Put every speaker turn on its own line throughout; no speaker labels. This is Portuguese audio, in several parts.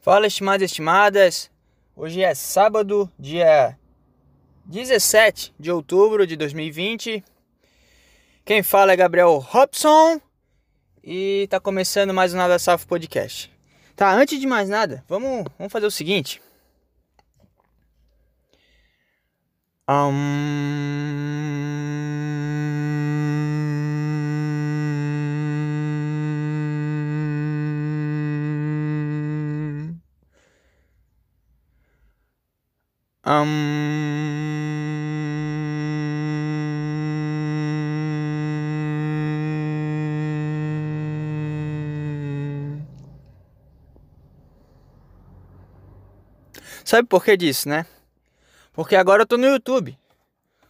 Fala, estimados e estimadas. Hoje é sábado, dia 17 de outubro de 2020. Quem fala é Gabriel Robson e tá começando mais um Nada Safo Podcast. Tá, antes de mais nada, vamos, vamos fazer o seguinte. Um... Sabe por que disso, né? Porque agora eu tô no YouTube.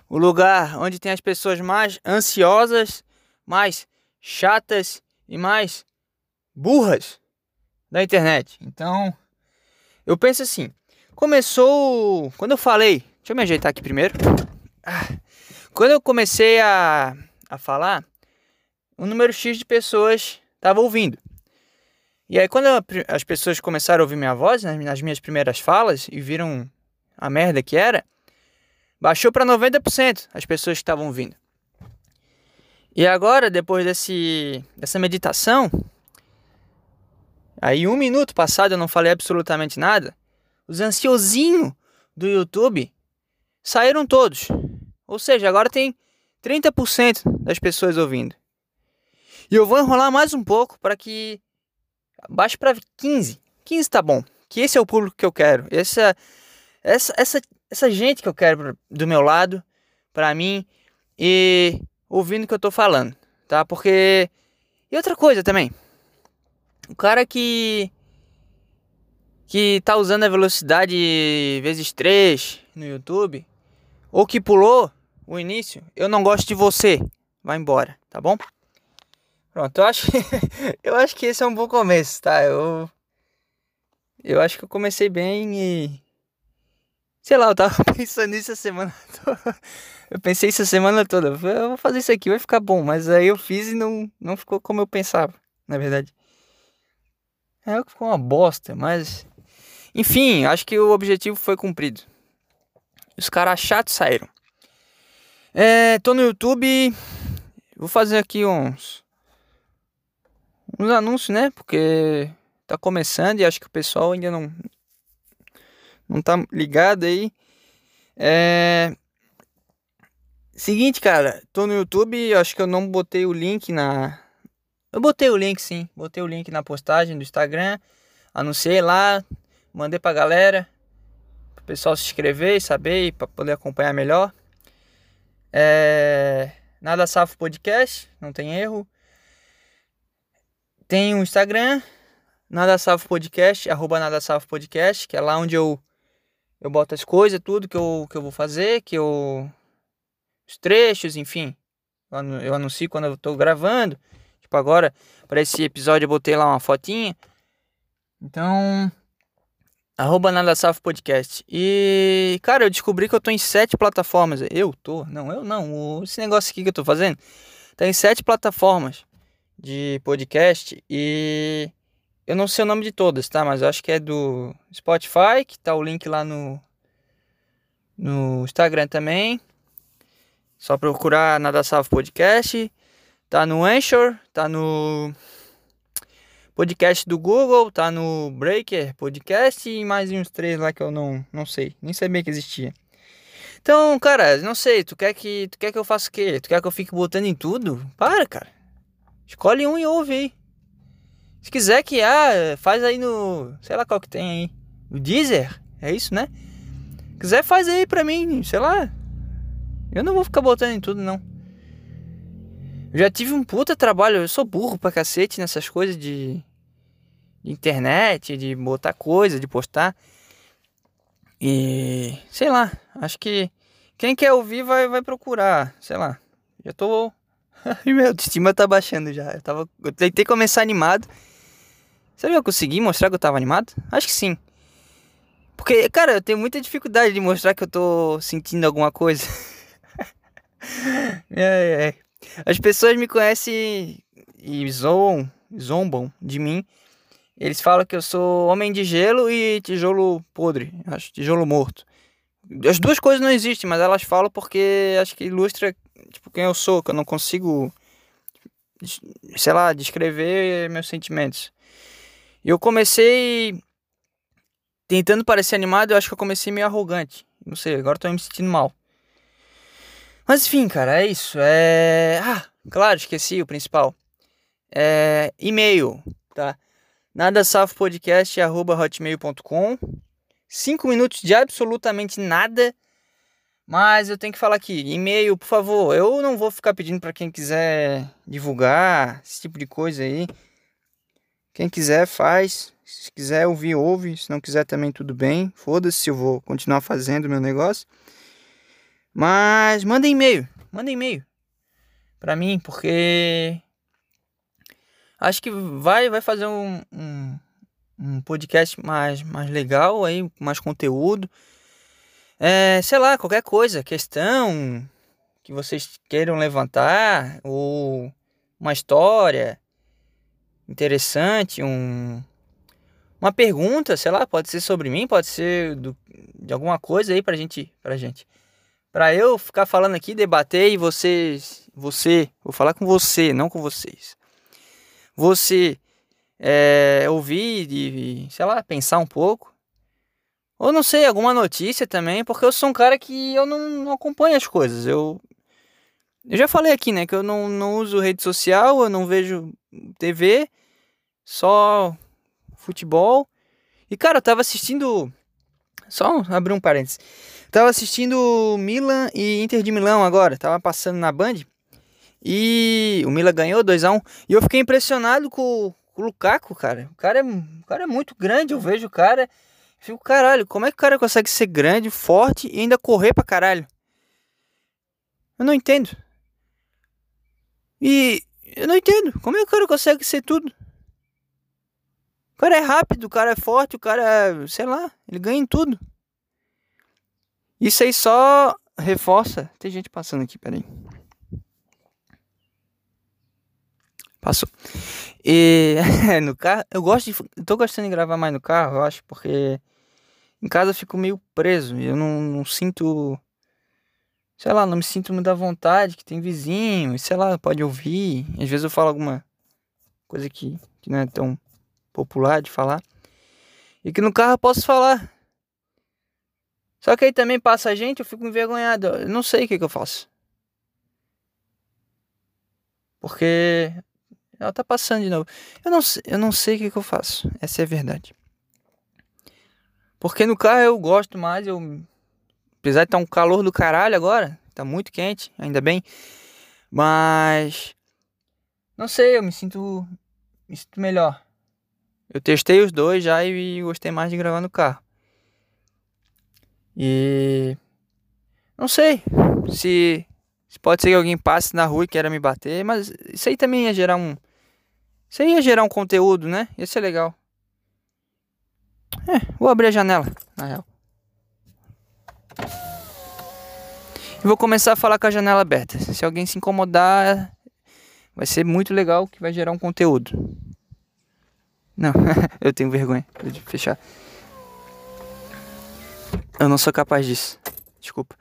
O lugar onde tem as pessoas mais ansiosas, mais chatas e mais burras da internet. Então, eu penso assim, começou, quando eu falei, deixa eu me ajeitar aqui primeiro. Ah, quando eu comecei a, a falar, um número X de pessoas estava ouvindo. E aí quando eu, as pessoas começaram a ouvir minha voz né, nas minhas primeiras falas e viram a merda que era, baixou para 90% as pessoas que estavam vindo. E agora, depois desse, dessa meditação, aí um minuto passado eu não falei absolutamente nada, os ansiosinhos do YouTube saíram todos. Ou seja, agora tem 30% das pessoas ouvindo. E eu vou enrolar mais um pouco para que baixe para 15. 15 tá bom. Que esse é o público que eu quero. Essa essa, essa, essa gente que eu quero do meu lado, pra mim, e ouvindo o que eu tô falando, tá? Porque. E outra coisa também. O cara que. Que tá usando a velocidade vezes 3 no YouTube, ou que pulou o início, eu não gosto de você. Vai embora, tá bom? Pronto, eu acho, eu acho que esse é um bom começo, tá? Eu, eu acho que eu comecei bem e Sei lá, eu tava pensando nisso a semana toda. Eu pensei isso a semana toda. Eu vou fazer isso aqui, vai ficar bom. Mas aí eu fiz e não, não ficou como eu pensava, na verdade. É, ficou uma bosta, mas. Enfim, acho que o objetivo foi cumprido. Os caras chatos saíram. É, tô no YouTube. Vou fazer aqui uns. Uns anúncios, né? Porque tá começando e acho que o pessoal ainda não, não tá ligado aí. É. Seguinte, cara, tô no YouTube, acho que eu não botei o link na. Eu botei o link sim, botei o link na postagem do Instagram, anunciei lá, mandei pra galera, pro pessoal se inscrever e saber, para poder acompanhar melhor. É. Nada Safo Podcast, não tem erro. Tem o Instagram, Nada Safo Podcast, arroba Nada Safo Podcast, que é lá onde eu eu boto as coisas, tudo que eu, que eu vou fazer, que eu. Os trechos, enfim. Eu anuncio quando eu tô gravando. Tipo, agora, para esse episódio, eu botei lá uma fotinha. Então. Arroba Nada Safo Podcast. E, cara, eu descobri que eu tô em sete plataformas. Eu tô? Não, eu não. Esse negócio aqui que eu tô fazendo tá em sete plataformas de podcast. E eu não sei o nome de todas, tá? Mas eu acho que é do Spotify, que tá o link lá no, no Instagram também. Só procurar Nada Podcast. Tá no Anchor, tá no podcast do Google, tá no Breaker Podcast e mais uns três lá que eu não, não sei, nem sabia que existia. Então, cara, não sei, tu quer que tu quer que eu faça o quê? Tu quer que eu fique botando em tudo? Para, cara. Escolhe um e ouve aí. Se quiser que ah, faz aí no. Sei lá qual que tem aí. No Deezer. É isso, né? Se quiser, faz aí pra mim, sei lá. Eu não vou ficar botando em tudo, não. Eu já tive um puta trabalho. Eu sou burro pra cacete nessas coisas de, de internet, de botar coisa, de postar. E. Sei lá. Acho que. Quem quer ouvir vai, vai procurar. Sei lá. Já tô. Meu autoestima tá baixando já. Eu, tava, eu tentei começar animado. Será que eu consegui mostrar que eu tava animado? Acho que sim. Porque, cara, eu tenho muita dificuldade de mostrar que eu tô sentindo alguma coisa. é, é. As pessoas me conhecem e zoam, zombam de mim Eles falam que eu sou homem de gelo e tijolo podre, acho, tijolo morto. As duas coisas não existem, mas elas falam porque acho que ilustra tipo quem eu sou, que eu não consigo sei lá, descrever meus sentimentos. Eu comecei tentando parecer animado, eu acho que eu comecei meio arrogante. Não sei, agora eu tô me sentindo mal. Mas enfim, cara, é isso. É. Ah, claro, esqueci o principal. É. E-mail, tá? Nada hotmail.com Cinco minutos de absolutamente nada. Mas eu tenho que falar aqui, e-mail, por favor. Eu não vou ficar pedindo para quem quiser divulgar esse tipo de coisa aí. Quem quiser faz. Se quiser ouvir, ouve. Se não quiser também tudo bem. Foda-se, eu vou continuar fazendo meu negócio. Mas manda e-mail, manda e-mail para mim, porque acho que vai vai fazer um, um, um, podcast mais, mais legal aí, mais conteúdo. É, sei lá, qualquer coisa, questão que vocês queiram levantar ou uma história interessante, um uma pergunta, sei lá, pode ser sobre mim, pode ser do, de alguma coisa aí pra gente, pra gente. Pra eu ficar falando aqui, debater e vocês, você, vou falar com você, não com vocês. Você é, ouvir e, sei lá, pensar um pouco. Ou não sei, alguma notícia também, porque eu sou um cara que eu não, não acompanho as coisas. Eu, eu já falei aqui, né, que eu não, não uso rede social, eu não vejo TV, só futebol. E, cara, eu tava assistindo. Só abrir um parênteses. tava assistindo Milan e Inter de Milão agora. Tava passando na Band. E o Milan ganhou 2x1. Um, e eu fiquei impressionado com, com, o Lukaku, cara. O cara, é, o cara é muito grande. Eu vejo o cara. Fico, caralho, como é que o cara consegue ser grande, forte e ainda correr pra caralho? Eu não entendo. E eu não entendo. Como é que o cara consegue ser tudo? O cara é rápido, o cara é forte, o cara é, sei lá, ele ganha em tudo. Isso aí só reforça. Tem gente passando aqui, peraí. Passou. E no carro, eu gosto de. Tô gostando de gravar mais no carro, eu acho, porque em casa eu fico meio preso. Eu não, não sinto. Sei lá, não me sinto muito à vontade, que tem vizinho, sei lá, pode ouvir. Às vezes eu falo alguma coisa que, que não é tão popular de falar. E que no carro eu posso falar. Só que aí também passa a gente, eu fico envergonhado. Eu não sei o que, que eu faço. Porque ela tá passando de novo. Eu não, eu não sei o que, que eu faço. Essa é a verdade. Porque no carro eu gosto mais. Eu, apesar de estar tá um calor do caralho agora, tá muito quente, ainda bem. Mas não sei, eu me sinto, me sinto melhor. Eu testei os dois já e gostei mais de gravar no carro. E não sei se, se pode ser que alguém passe na rua e queira me bater, mas isso aí também ia gerar um aí ia gerar um conteúdo, né? Ia ser legal. É, vou abrir a janela, na real. E vou começar a falar com a janela aberta. Se alguém se incomodar, vai ser muito legal que vai gerar um conteúdo. Não, eu tenho vergonha de fechar. Eu não sou capaz disso. Desculpa.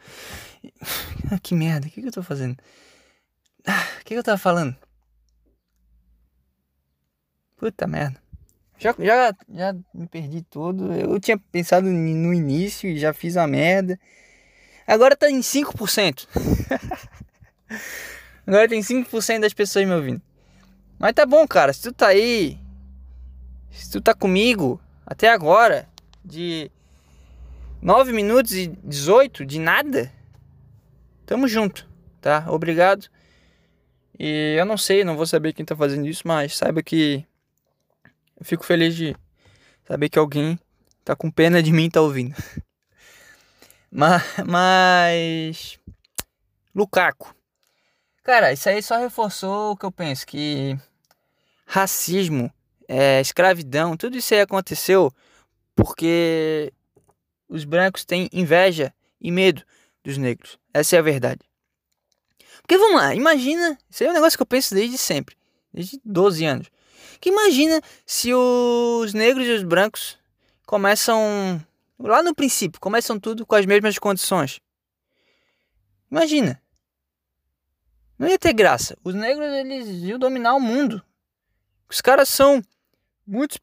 Ah, que merda, o que, que eu tô fazendo? Ah, o que, que eu tava falando? Puta merda. Já, já, já me perdi todo. Eu tinha pensado no início e já fiz a merda. Agora tá em 5%. Agora tem 5% das pessoas me ouvindo. Mas tá bom, cara. Se tu tá aí se tu tá comigo até agora, de 9 minutos e 18 de nada, tamo junto, tá? Obrigado. E eu não sei, não vou saber quem tá fazendo isso, mas saiba que eu fico feliz de saber que alguém tá com pena de mim tá ouvindo. mas, mas Lukaku. Cara, isso aí só reforçou o que eu penso que racismo é, escravidão, tudo isso aí aconteceu porque os brancos têm inveja e medo dos negros. Essa é a verdade. Porque vamos lá, imagina, isso aí é um negócio que eu penso desde sempre, desde 12 anos. Que imagina se os negros e os brancos começam lá no princípio, começam tudo com as mesmas condições. Imagina. Não ia ter graça. Os negros eles iam dominar o mundo. Os caras são muito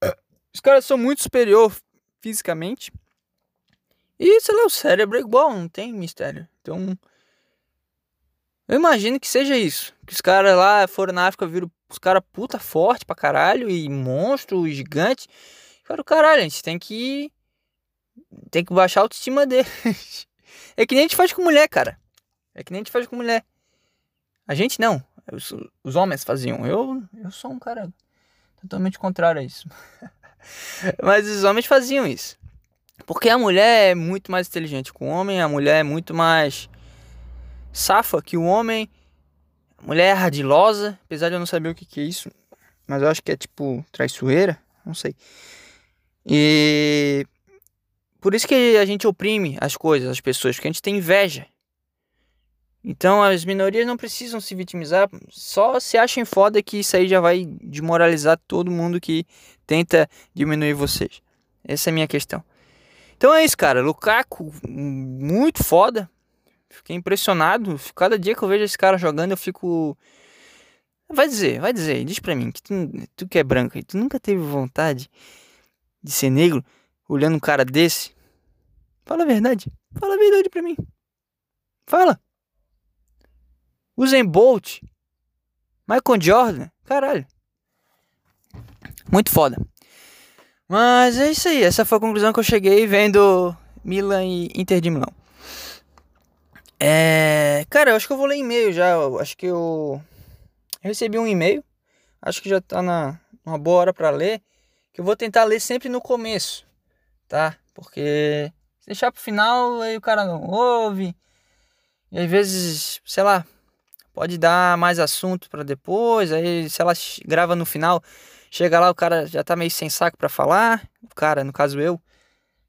os caras são muito superior fisicamente. E sei lá, o cérebro é igual, não tem mistério. Então, eu imagino que seja isso. Que os caras lá foram na África, viram os caras puta forte pra caralho e monstro gigante. Cara, caralho, a gente tem que. Tem que baixar a autoestima deles. É que nem a gente faz com mulher, cara. É que nem a gente faz com mulher. A gente não. Os, os homens faziam. Eu, eu sou um cara totalmente contrário a isso. Mas os homens faziam isso. Porque a mulher é muito mais inteligente que o homem, a mulher é muito mais safa que o homem. Mulher ardilosa, apesar de eu não saber o que, que é isso. Mas eu acho que é tipo traiçoeira, não sei. E por isso que a gente oprime as coisas, as pessoas, porque a gente tem inveja. Então as minorias não precisam se vitimizar, só se achem foda que isso aí já vai desmoralizar todo mundo que tenta diminuir vocês. Essa é a minha questão. Então é isso, cara. Lukaku, muito foda. Fiquei impressionado. Cada dia que eu vejo esse cara jogando, eu fico. Vai dizer, vai dizer, diz pra mim, que tu, tu que é branco, tu nunca teve vontade de ser negro olhando um cara desse? Fala a verdade. Fala a verdade pra mim. Fala. Usain Bolt. Michael Jordan. Caralho. Muito foda. Mas é isso aí. Essa foi a conclusão que eu cheguei vendo Milan e Inter de Milão. É. Cara, eu acho que eu vou ler e-mail já. Eu acho que eu... eu recebi um e-mail. Acho que já tá na uma boa hora para ler. Que eu vou tentar ler sempre no começo. Tá? Porque se deixar pro final, aí o cara não ouve. E às vezes, sei lá, pode dar mais assunto para depois. Aí, se ela grava no final, chega lá, o cara já tá meio sem saco para falar. O cara, no caso eu,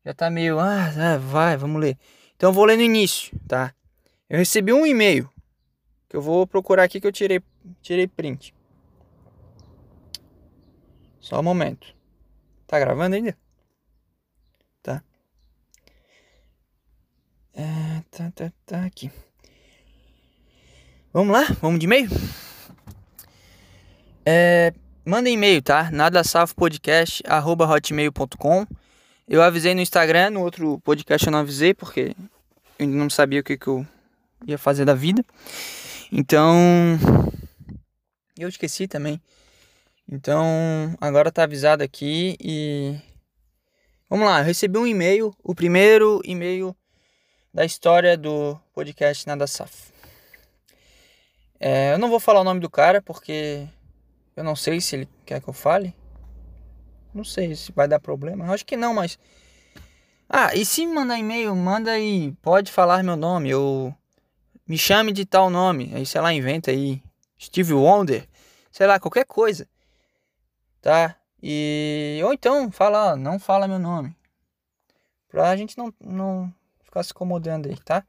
já tá meio, ah, ah, vai, vamos ler. Então eu vou ler no início, tá? Eu recebi um e-mail que eu vou procurar aqui que eu tirei, tirei print. Só um momento. Tá gravando ainda? Tá. É, tá, tá, tá aqui. Vamos lá? Vamos de e-mail? É, manda e-mail, tá? nadasafopodcast.hotmail.com Eu avisei no Instagram, no outro podcast eu não avisei, porque eu não sabia o que, que eu ia fazer da vida. Então, eu esqueci também. Então, agora tá avisado aqui e... Vamos lá, eu recebi um e-mail, o primeiro e-mail da história do podcast Nada Safo. É, eu não vou falar o nome do cara porque eu não sei se ele quer que eu fale. Não sei se vai dar problema. acho que não, mas. Ah, e se mandar e-mail, manda aí. Pode falar meu nome. Ou me chame de tal nome. Aí, sei lá, inventa aí. Steve Wonder. Sei lá, qualquer coisa. Tá? E. Ou então, fala, não fala meu nome. Pra gente não, não ficar se incomodando aí, tá?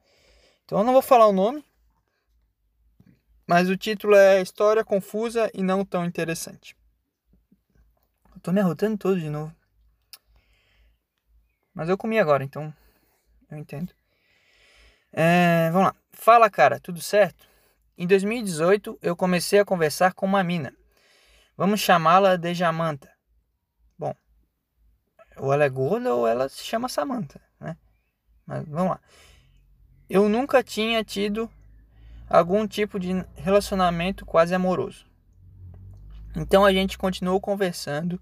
Então eu não vou falar o nome. Mas o título é História Confusa e Não Tão Interessante. Eu tô me arrotando todo de novo. Mas eu comi agora, então eu entendo. É, vamos lá. Fala, cara, tudo certo? Em 2018 eu comecei a conversar com uma mina. Vamos chamá-la de Jamanta. Bom, ou ela é gorda ou ela se chama Samantha, né? Mas vamos lá. Eu nunca tinha tido algum tipo de relacionamento quase amoroso. Então a gente continuou conversando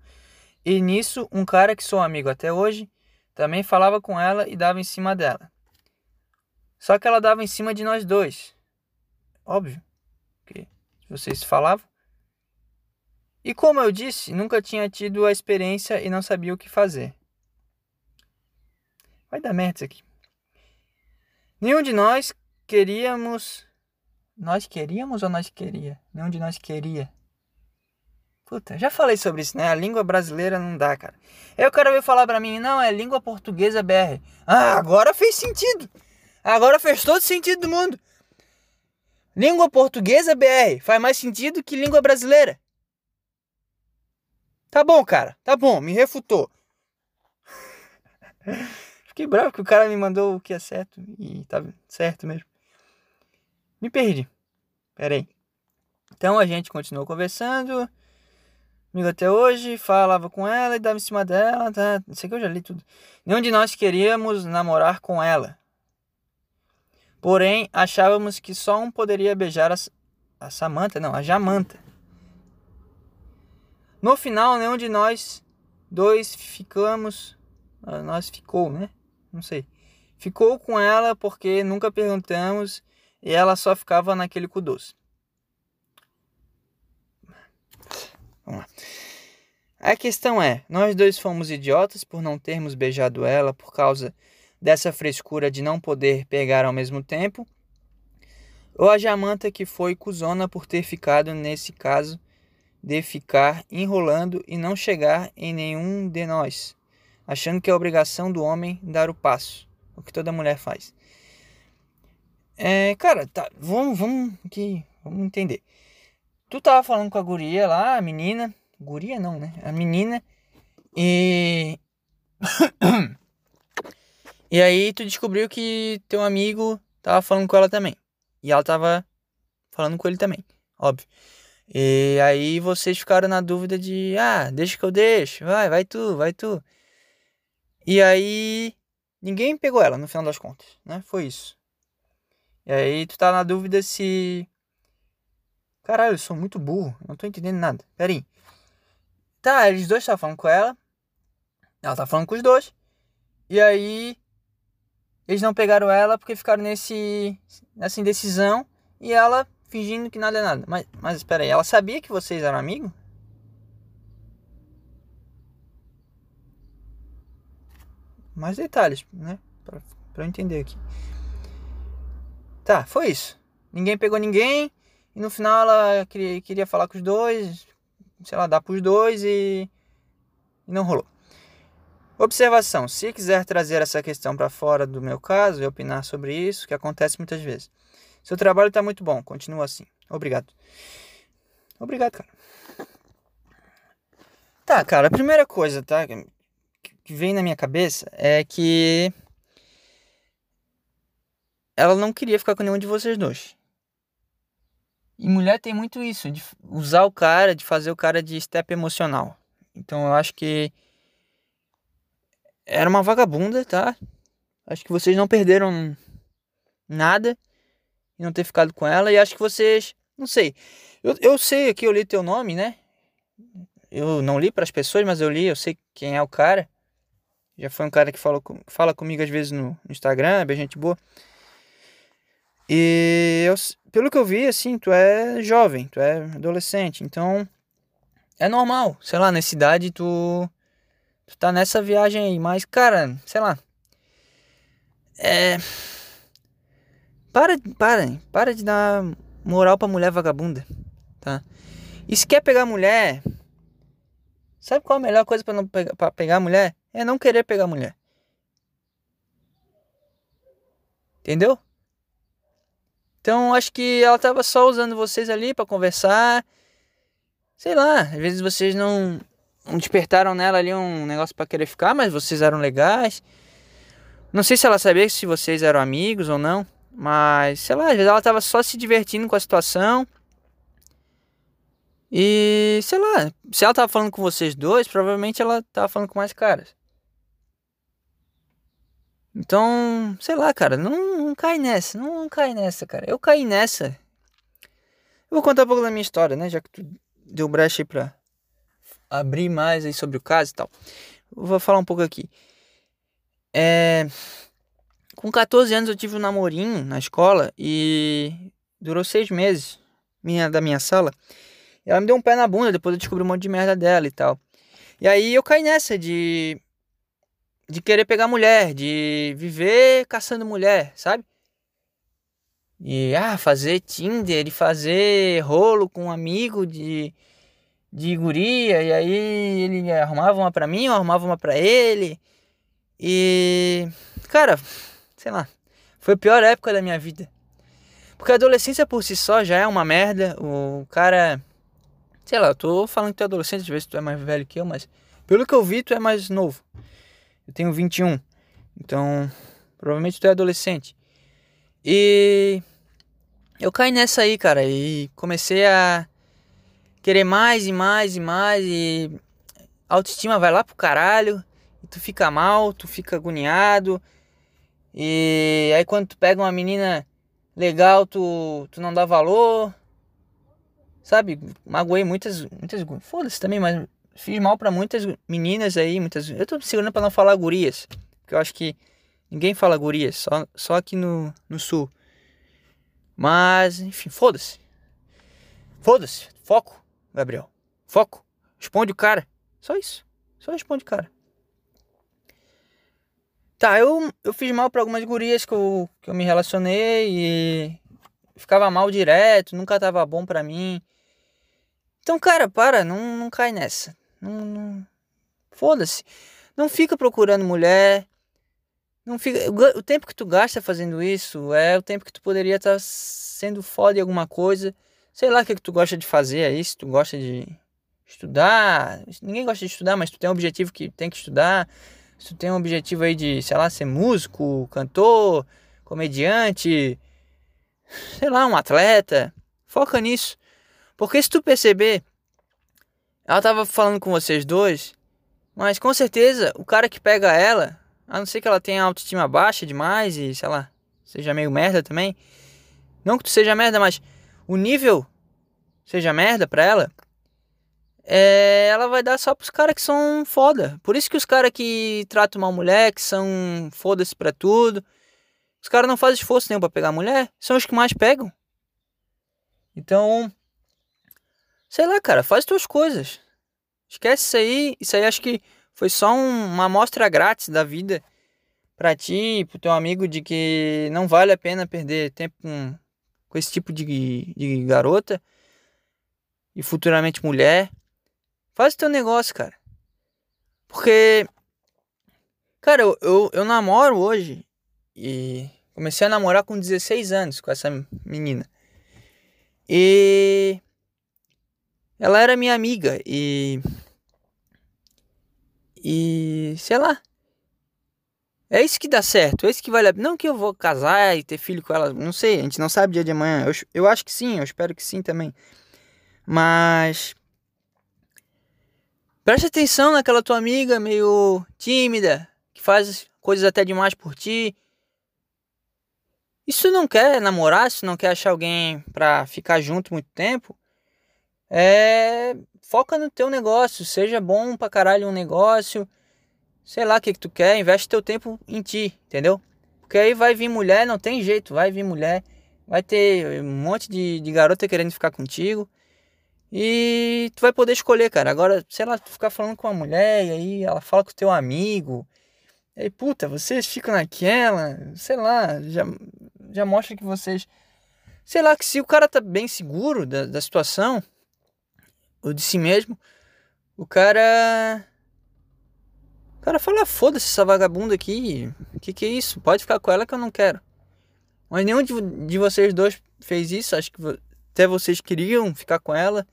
e nisso um cara que sou amigo até hoje também falava com ela e dava em cima dela. Só que ela dava em cima de nós dois. Óbvio que vocês falavam. E como eu disse, nunca tinha tido a experiência e não sabia o que fazer. Vai dar merda isso aqui. Nenhum de nós queríamos nós queríamos ou nós queria? Nenhum de nós queria. Puta, já falei sobre isso, né? A língua brasileira não dá, cara. Aí o cara veio falar pra mim, não, é língua portuguesa BR. Ah, agora fez sentido. Agora fez todo sentido do mundo. Língua portuguesa BR faz mais sentido que língua brasileira. Tá bom, cara. Tá bom, me refutou. Fiquei bravo que o cara me mandou o que é certo e tá certo mesmo. Me perdi. Pera aí. Então a gente continuou conversando. Comigo até hoje, falava com ela e dava em cima dela, tá? Isso aqui eu já li tudo. Nenhum de nós queríamos namorar com ela. Porém, achávamos que só um poderia beijar a, a Samantha, não, a Jamanta. No final, nenhum de nós dois ficamos. Ah, nós ficou, né? Não sei. Ficou com ela porque nunca perguntamos e ela só ficava naquele cu doce. Vamos lá. A questão é: nós dois fomos idiotas por não termos beijado ela por causa dessa frescura de não poder pegar ao mesmo tempo? Ou a Jamanta que foi cuzona por ter ficado nesse caso de ficar enrolando e não chegar em nenhum de nós, achando que é obrigação do homem dar o passo, o que toda mulher faz. É, cara, tá, vamos, vamos aqui, vamos entender. Tu tava falando com a guria lá, a menina. Guria não, né? A menina. E. e aí tu descobriu que teu amigo tava falando com ela também. E ela tava falando com ele também, óbvio. E aí vocês ficaram na dúvida de, ah, deixa que eu deixo, vai, vai tu, vai tu. E aí ninguém pegou ela no final das contas, né? Foi isso. E aí tu tá na dúvida se Caralho, eu sou muito burro. Não tô entendendo nada. Pera aí. Tá, eles dois estavam falando com ela. Ela tá falando com os dois. E aí. Eles não pegaram ela porque ficaram nesse. nessa indecisão. E ela fingindo que nada é nada. Mas, mas espera aí, ela sabia que vocês eram amigos? Mais detalhes, né? Pra, pra eu entender aqui. Tá, foi isso. Ninguém pegou ninguém. E no final ela queria, queria falar com os dois, sei lá, dar para os dois e, e não rolou. Observação: se quiser trazer essa questão para fora do meu caso e opinar sobre isso, que acontece muitas vezes. Seu trabalho está muito bom, continua assim. Obrigado. Obrigado, cara. Tá, cara, a primeira coisa, tá, que vem na minha cabeça é que ela não queria ficar com nenhum de vocês dois. E mulher tem muito isso, de usar o cara, de fazer o cara de step emocional. Então eu acho que era uma vagabunda, tá? Acho que vocês não perderam nada em não ter ficado com ela. E acho que vocês. Não sei. Eu, eu sei aqui, eu li teu nome, né? Eu não li para as pessoas, mas eu li, eu sei quem é o cara. Já foi um cara que falou, fala comigo às vezes no, no Instagram, é bem gente boa. E eu, pelo que eu vi, assim, tu é jovem, tu é adolescente, então é normal, sei lá, nessa idade tu, tu tá nessa viagem aí, mas cara, sei lá, é. Para, para, para de dar moral pra mulher vagabunda, tá? E se quer pegar mulher, sabe qual a melhor coisa para não pegar, pra pegar mulher? É não querer pegar mulher. Entendeu? Então acho que ela tava só usando vocês ali para conversar. Sei lá, às vezes vocês não despertaram nela ali um negócio para querer ficar, mas vocês eram legais. Não sei se ela sabia se vocês eram amigos ou não, mas sei lá, às vezes ela tava só se divertindo com a situação. E sei lá, se ela tava falando com vocês dois, provavelmente ela tava falando com mais caras. Então, sei lá, cara, não, não cai nessa, não, não cai nessa, cara. Eu caí nessa. Eu vou contar um pouco da minha história, né? Já que tu deu brecha aí pra abrir mais aí sobre o caso e tal. Vou falar um pouco aqui. É... Com 14 anos eu tive um namorinho na escola e durou seis meses. Minha, da minha sala. E ela me deu um pé na bunda, depois eu descobri um monte de merda dela e tal. E aí eu caí nessa de de querer pegar mulher, de viver caçando mulher, sabe? E ah, fazer Tinder, de fazer rolo com um amigo de, de guria, e aí ele arrumava uma pra mim, eu arrumava uma pra ele. E cara, sei lá, foi a pior época da minha vida. Porque a adolescência por si só já é uma merda. O cara Sei lá, eu tô falando que tu é adolescente, às vezes tu é mais velho que eu, mas pelo que eu vi, tu é mais novo. Eu tenho 21. Então, provavelmente tu é adolescente. E eu caí nessa aí, cara, e comecei a querer mais e mais e mais e autoestima vai lá pro caralho, e tu fica mal, tu fica agoniado. E aí quando tu pega uma menina legal, tu, tu não dá valor. Sabe? Magoei muitas muitas foda-se também, mas fiz mal para muitas meninas aí, muitas. Eu tô segurando para não falar gurias, porque eu acho que ninguém fala gurias, só só aqui no no sul. Mas, enfim, foda-se. Foda-se. Foco, Gabriel. Foco. Responde o cara. Só isso. Só responde o cara. Tá, eu, eu fiz mal para algumas gurias que eu, que eu me relacionei e ficava mal direto, nunca tava bom para mim. Então, cara, para, não, não cai nessa. Não, não... Foda-se. Não fica procurando mulher. Não fica... O tempo que tu gasta fazendo isso é o tempo que tu poderia estar tá sendo foda em alguma coisa. Sei lá o que, que tu gosta de fazer aí, se tu gosta de estudar. Ninguém gosta de estudar, mas tu tem um objetivo que tem que estudar se tu tem um objetivo aí de, sei lá, ser músico, cantor, comediante, sei lá, um atleta, foca nisso. Porque se tu perceber, ela tava falando com vocês dois, mas com certeza o cara que pega ela, a não ser que ela tenha autoestima baixa demais e, sei lá, seja meio merda também. Não que tu seja merda, mas o nível seja merda pra ela, é, ela vai dar só pros caras que são foda. Por isso que os caras que tratam uma mulher, que são foda-se pra tudo, os caras não fazem esforço nenhum pra pegar mulher, são os que mais pegam. Então, sei lá, cara, faz tuas coisas. Esquece isso aí. Isso aí acho que foi só um, uma amostra grátis da vida pra ti, pro teu amigo, de que não vale a pena perder tempo com, com esse tipo de, de garota e futuramente mulher. Faz o teu negócio, cara. Porque. Cara, eu, eu, eu namoro hoje. E comecei a namorar com 16 anos com essa menina. E. Ela era minha amiga e. E. Sei lá. É isso que dá certo, é isso que vale a pena. Não que eu vou casar e ter filho com ela, não sei, a gente não sabe dia de amanhã. Eu, eu acho que sim, eu espero que sim também. Mas. Preste atenção naquela tua amiga meio tímida, que faz coisas até demais por ti. Tu não quer namorar, se não quer achar alguém pra ficar junto muito tempo, é. Foca no teu negócio, seja bom pra caralho um negócio. Sei lá o que, que tu quer, investe teu tempo em ti, entendeu? Porque aí vai vir mulher, não tem jeito, vai vir mulher, vai ter um monte de, de garota querendo ficar contigo. E tu vai poder escolher, cara. Agora, sei lá, tu ficar falando com uma mulher e aí ela fala com o teu amigo. E aí, puta, vocês ficam naquela, sei lá, já, já mostra que vocês. Sei lá, que se o cara tá bem seguro da, da situação, ou de si mesmo, o cara. O cara fala, foda-se essa vagabunda aqui. Que que é isso? Pode ficar com ela que eu não quero. Mas nenhum de, de vocês dois fez isso. Acho que até vocês queriam ficar com ela.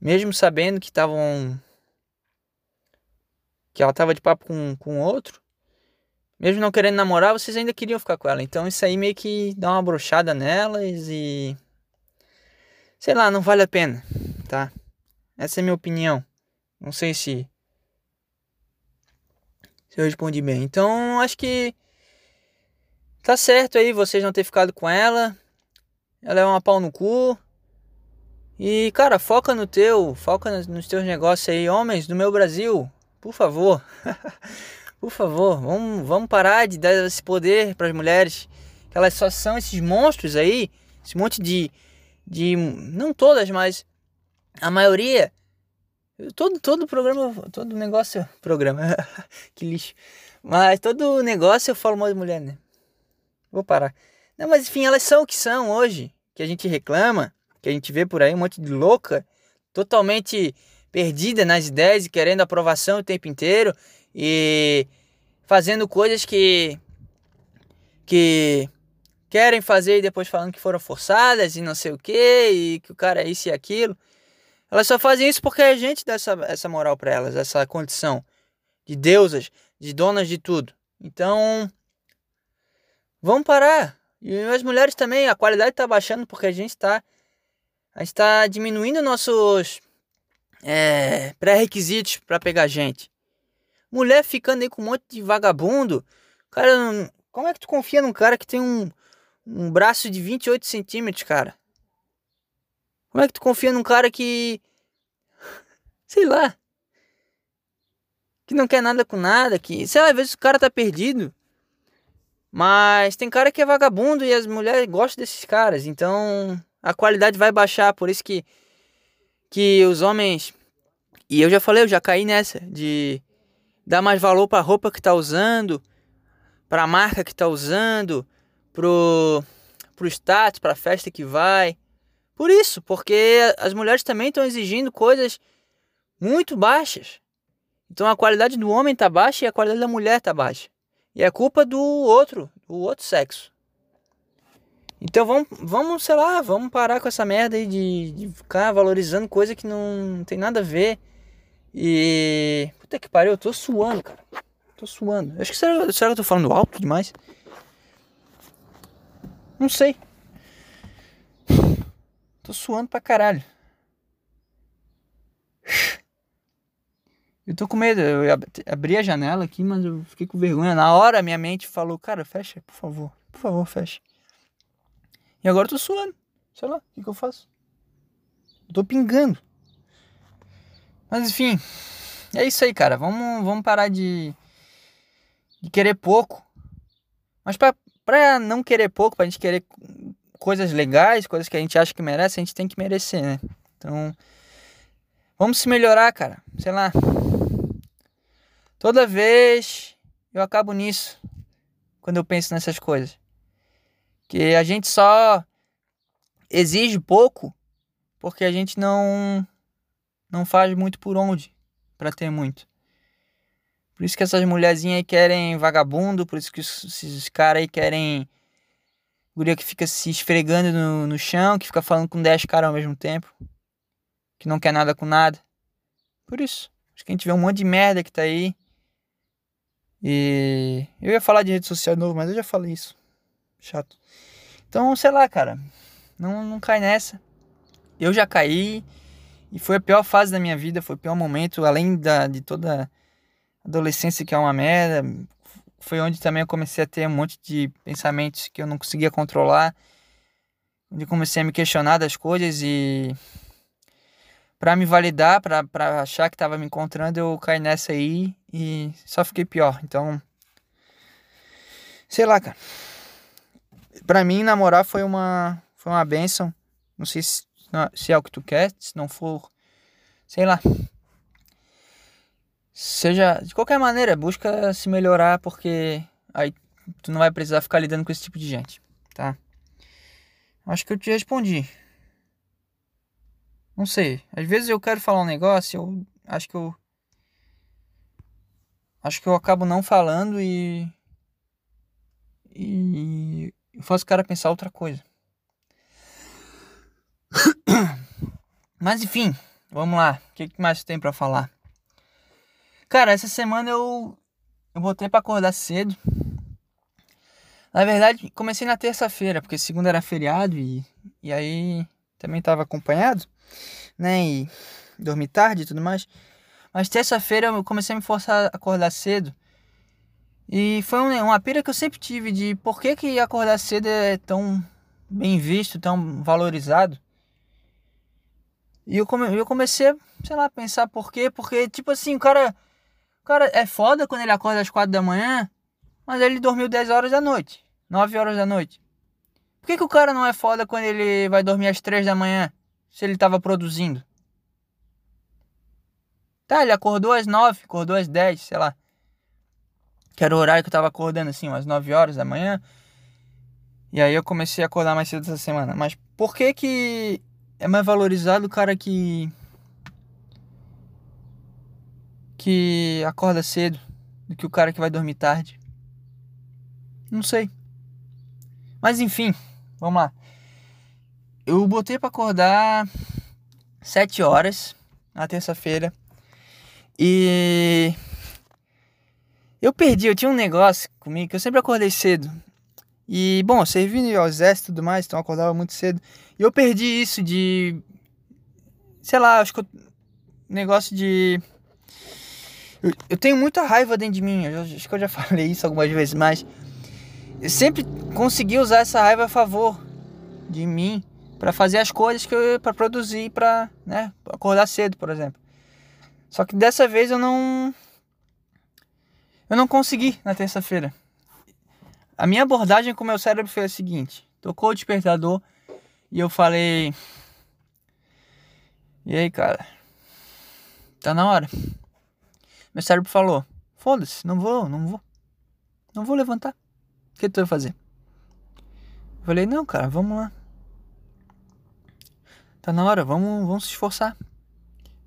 Mesmo sabendo que estavam. Que ela tava de papo com, com outro. Mesmo não querendo namorar, vocês ainda queriam ficar com ela. Então isso aí meio que dá uma brochada nelas e. Sei lá, não vale a pena, tá? Essa é a minha opinião. Não sei se. Se eu respondi bem. Então acho que. Tá certo aí vocês não ter ficado com ela. Ela é uma pau no cu. E, cara, foca no teu, foca nos teus negócios aí, homens do meu Brasil, por favor. por favor, vamos, vamos parar de dar esse poder para as mulheres, que elas só são esses monstros aí, esse monte de de não todas, mas a maioria todo todo programa, todo negócio, programa, que lixo. Mas todo negócio eu falo mal de mulher, né? Vou parar. Não, mas enfim, elas são o que são hoje, que a gente reclama que a gente vê por aí, um monte de louca, totalmente perdida nas ideias e querendo aprovação o tempo inteiro e fazendo coisas que que querem fazer e depois falando que foram forçadas e não sei o que e que o cara é isso e aquilo. Elas só fazem isso porque a gente dá essa, essa moral para elas, essa condição de deusas, de donas de tudo. Então, vamos parar. E as mulheres também, a qualidade está baixando porque a gente está a gente tá diminuindo nossos é, pré-requisitos para pegar gente. Mulher ficando aí com um monte de vagabundo. Cara, como é que tu confia num cara que tem um, um braço de 28 centímetros, cara? Como é que tu confia num cara que. Sei lá. Que não quer nada com nada, que. Sei lá, às vezes o cara tá perdido. Mas tem cara que é vagabundo e as mulheres gostam desses caras. Então a qualidade vai baixar. Por isso que. Que os homens. E eu já falei, eu já caí nessa. De dar mais valor pra roupa que tá usando. Pra marca que tá usando. Pro. Pro status, pra festa que vai. Por isso, porque as mulheres também estão exigindo coisas muito baixas. Então a qualidade do homem está baixa e a qualidade da mulher está baixa. E é culpa do outro, do outro sexo. Então vamos, vamos, sei lá, vamos parar com essa merda aí de, de ficar valorizando coisa que não tem nada a ver. E. Puta que pariu, eu tô suando, cara. Tô suando. Acho que será, será que eu tô falando alto demais? Não sei. Tô suando pra caralho. Eu tô com medo. Eu abri a janela aqui, mas eu fiquei com vergonha. Na hora minha mente falou, cara, fecha, por favor. Por favor, fecha. E agora eu tô suando. Sei lá, o que, que eu faço? Eu tô pingando. Mas enfim, é isso aí, cara. Vamos, vamos parar de, de querer pouco. Mas pra, pra não querer pouco, pra gente querer coisas legais, coisas que a gente acha que merece, a gente tem que merecer, né? Então, vamos se melhorar, cara. Sei lá. Toda vez eu acabo nisso quando eu penso nessas coisas. Que a gente só exige pouco porque a gente não não faz muito por onde para ter muito. Por isso que essas mulherzinhas aí querem vagabundo, por isso que esses caras aí querem Guria que fica se esfregando no, no chão, que fica falando com 10 caras ao mesmo tempo. Que não quer nada com nada. Por isso. Acho que a gente vê um monte de merda que tá aí. E eu ia falar de rede social novo, mas eu já falei isso. Chato. Então, sei lá, cara. Não, não cai nessa. Eu já caí. E foi a pior fase da minha vida. Foi o pior momento. Além da, de toda adolescência que é uma merda foi onde também eu comecei a ter um monte de pensamentos que eu não conseguia controlar. Onde comecei a me questionar das coisas e para me validar, para achar que estava me encontrando, eu caí nessa aí e só fiquei pior. Então, sei lá, cara. Para mim, namorar foi uma foi uma benção. Não sei se, se é o que tu quer, se não for, sei lá seja de qualquer maneira, busca se melhorar porque aí tu não vai precisar ficar lidando com esse tipo de gente, tá? Acho que eu te respondi. Não sei, às vezes eu quero falar um negócio, eu acho que eu acho que eu acabo não falando e e eu faço o cara pensar outra coisa. Mas enfim, vamos lá. O que mais tem para falar? Cara, essa semana eu, eu botei para acordar cedo. Na verdade, comecei na terça-feira, porque segunda era feriado e, e aí também tava acompanhado, né? E dormi tarde e tudo mais. Mas terça-feira eu comecei a me forçar a acordar cedo. E foi um, uma pira que eu sempre tive de por que, que acordar cedo é tão bem visto, tão valorizado. E eu, come, eu comecei, sei lá, pensar por quê. Porque, tipo assim, o cara cara é foda quando ele acorda às 4 da manhã, mas ele dormiu 10 horas da noite, 9 horas da noite. Por que, que o cara não é foda quando ele vai dormir às 3 da manhã, se ele tava produzindo? Tá, ele acordou às 9, acordou às 10, sei lá. Que era o horário que eu tava acordando assim, umas 9 horas da manhã. E aí eu comecei a acordar mais cedo essa semana. Mas por que que é mais valorizado o cara que que acorda cedo do que o cara que vai dormir tarde. Não sei. Mas enfim, vamos lá. Eu botei para acordar sete horas na terça-feira. E eu perdi, eu tinha um negócio comigo que eu sempre acordei cedo. E, bom, servindo ao exército e tudo mais, então eu acordava muito cedo. E eu perdi isso de. Sei lá, acho que eu, negócio de. Eu, eu, tenho muita raiva dentro de mim, eu, acho que eu já falei isso algumas vezes, mas. Eu sempre consegui usar essa raiva a favor de mim para fazer as coisas que eu para produzir, para, né, acordar cedo, por exemplo. Só que dessa vez eu não eu não consegui na terça-feira. A minha abordagem com o meu cérebro foi a seguinte: tocou o despertador e eu falei: E aí, cara? Tá na hora. Meu cérebro falou: Foda-se, não vou, não vou. Não vou levantar. O que tu vai fazer? Eu falei: Não, cara, vamos lá. Tá na hora, vamos, vamos se esforçar.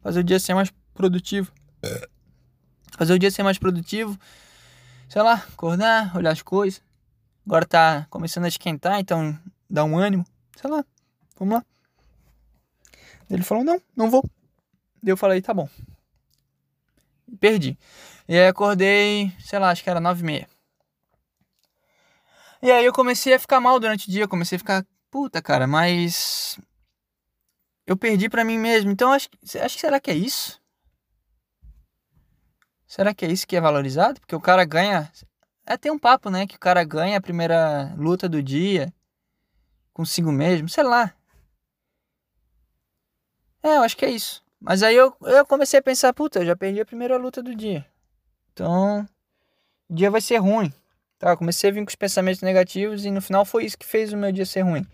Fazer o dia ser mais produtivo. Fazer o dia ser mais produtivo. Sei lá, acordar, olhar as coisas. Agora tá começando a esquentar, então dá um ânimo. Sei lá, vamos lá. Ele falou: Não, não vou. Eu falei: Tá bom. Perdi. E aí acordei, sei lá, acho que era nove e meia. E aí eu comecei a ficar mal durante o dia, comecei a ficar, puta, cara, mas eu perdi para mim mesmo. Então acho, acho que será que é isso? Será que é isso que é valorizado? Porque o cara ganha. É, tem um papo, né? Que o cara ganha a primeira luta do dia consigo mesmo, sei lá. É, eu acho que é isso. Mas aí eu, eu comecei a pensar, puta, eu já perdi a primeira luta do dia. Então, o dia vai ser ruim. Tá, comecei a vir com os pensamentos negativos e no final foi isso que fez o meu dia ser ruim.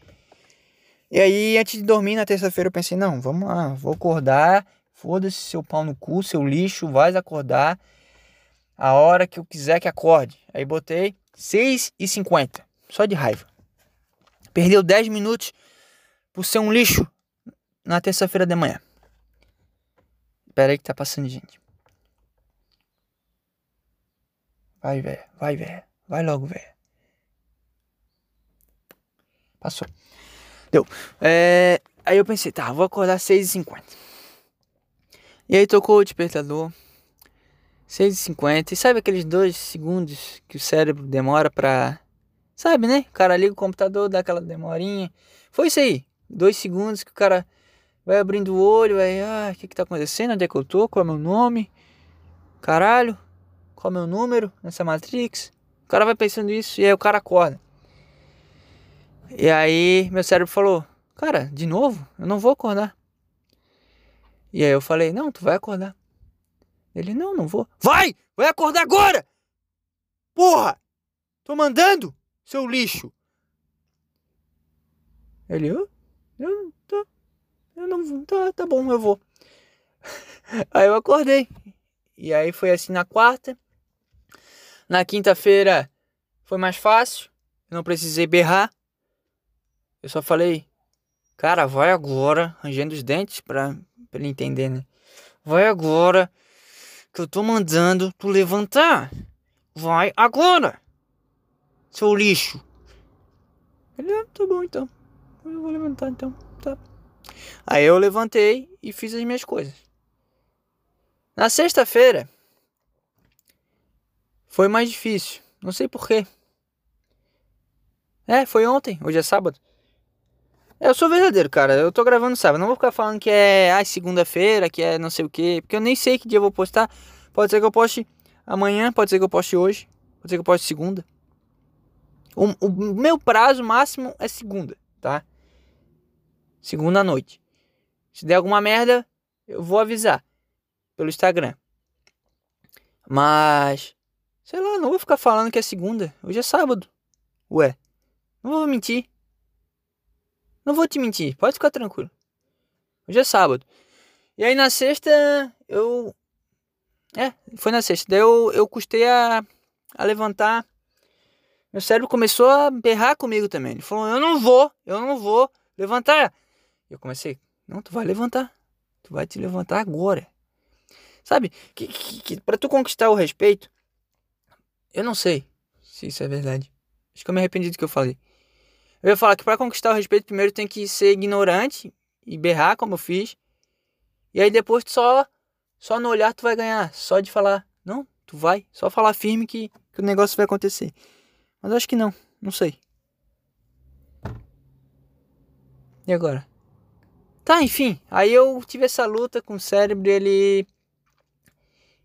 E aí, antes de dormir na terça-feira, eu pensei: não, vamos lá, vou acordar. Foda-se seu pau no cu, seu lixo, vai acordar a hora que eu quiser que acorde. Aí botei 6h50, só de raiva. Perdeu 10 minutos por ser um lixo na terça-feira de manhã. Espera aí que tá passando gente. Vai, velho. Vai, velho. Vai logo, velho. Passou. Deu. É, aí eu pensei, tá, vou acordar 6h50. E aí tocou o despertador. 6h50. E sabe aqueles dois segundos que o cérebro demora pra. Sabe, né? O cara liga o computador, dá aquela demorinha. Foi isso aí. Dois segundos que o cara vai abrindo o olho, vai. Ah, o que que tá acontecendo? Onde é que eu tô? Qual é meu nome? Caralho. Qual é meu número nessa Matrix? O cara vai pensando isso e aí o cara acorda. E aí meu cérebro falou: Cara, de novo? Eu não vou acordar. E aí eu falei: Não, tu vai acordar. Ele: Não, não vou. Vai! Vai acordar agora! Porra! Tô mandando, seu lixo. Ele: Eu, eu não tô. Eu não vou. Tá, tá bom, eu vou. Aí eu acordei. E aí foi assim na quarta. Na quinta-feira foi mais fácil. Não precisei berrar. Eu só falei, cara, vai agora, rangendo os dentes pra, pra ele entender, né? Vai agora, que eu tô mandando tu levantar. Vai agora, seu lixo. Ele, ah, tá bom então. Eu vou levantar então, tá. Aí eu levantei e fiz as minhas coisas. Na sexta-feira foi mais difícil. Não sei porquê. É, foi ontem, hoje é sábado. Eu sou verdadeiro, cara. Eu tô gravando sábado. Não vou ficar falando que é ai, segunda-feira, que é não sei o que. Porque eu nem sei que dia eu vou postar. Pode ser que eu poste amanhã, pode ser que eu poste hoje. Pode ser que eu poste segunda. O, o meu prazo máximo é segunda, tá? Segunda noite. Se der alguma merda, eu vou avisar pelo Instagram. Mas, sei lá, não vou ficar falando que é segunda. Hoje é sábado. Ué, não vou mentir. Não vou te mentir, pode ficar tranquilo. Hoje é sábado. E aí na sexta eu. É, foi na sexta. Daí eu, eu custei a, a levantar. Meu cérebro começou a berrar comigo também. Ele falou: Eu não vou, eu não vou levantar. Eu comecei: Não, tu vai levantar. Tu vai te levantar agora. Sabe, que, que, que pra tu conquistar o respeito, eu não sei se isso é verdade. Acho que eu me arrependi do que eu falei. Eu ia falar que para conquistar o respeito, primeiro tem que ser ignorante e berrar, como eu fiz. E aí depois tu só, só no olhar tu vai ganhar. Só de falar, não, tu vai. Só falar firme que, que o negócio vai acontecer. Mas eu acho que não, não sei. E agora? Tá, enfim. Aí eu tive essa luta com o cérebro ele.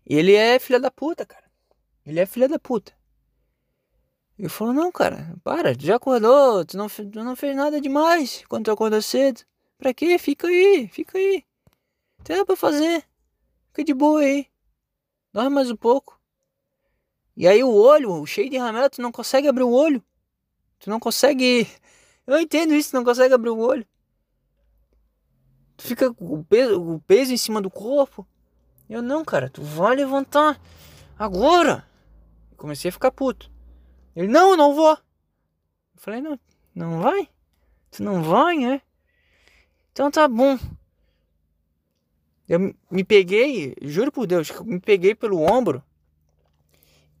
Ele é filha da puta, cara. Ele é filha da puta. Ele falou, não, cara, para, tu já acordou, tu não, tu não fez nada demais quando tu acordou cedo. Pra quê? Fica aí, fica aí. Tem nada pra fazer. Fica de boa aí. Dorme mais um pouco. E aí o olho, cheio de ramela, tu não consegue abrir o olho. Tu não consegue. Eu entendo isso, tu não consegue abrir o olho. Fica o peso, o peso em cima do corpo. Eu não, cara, tu vai levantar agora. comecei a ficar puto. Ele, não, não vou. Eu falei, não, não vai? Tu não vai, né? Então tá bom. Eu me peguei, juro por Deus, me peguei pelo ombro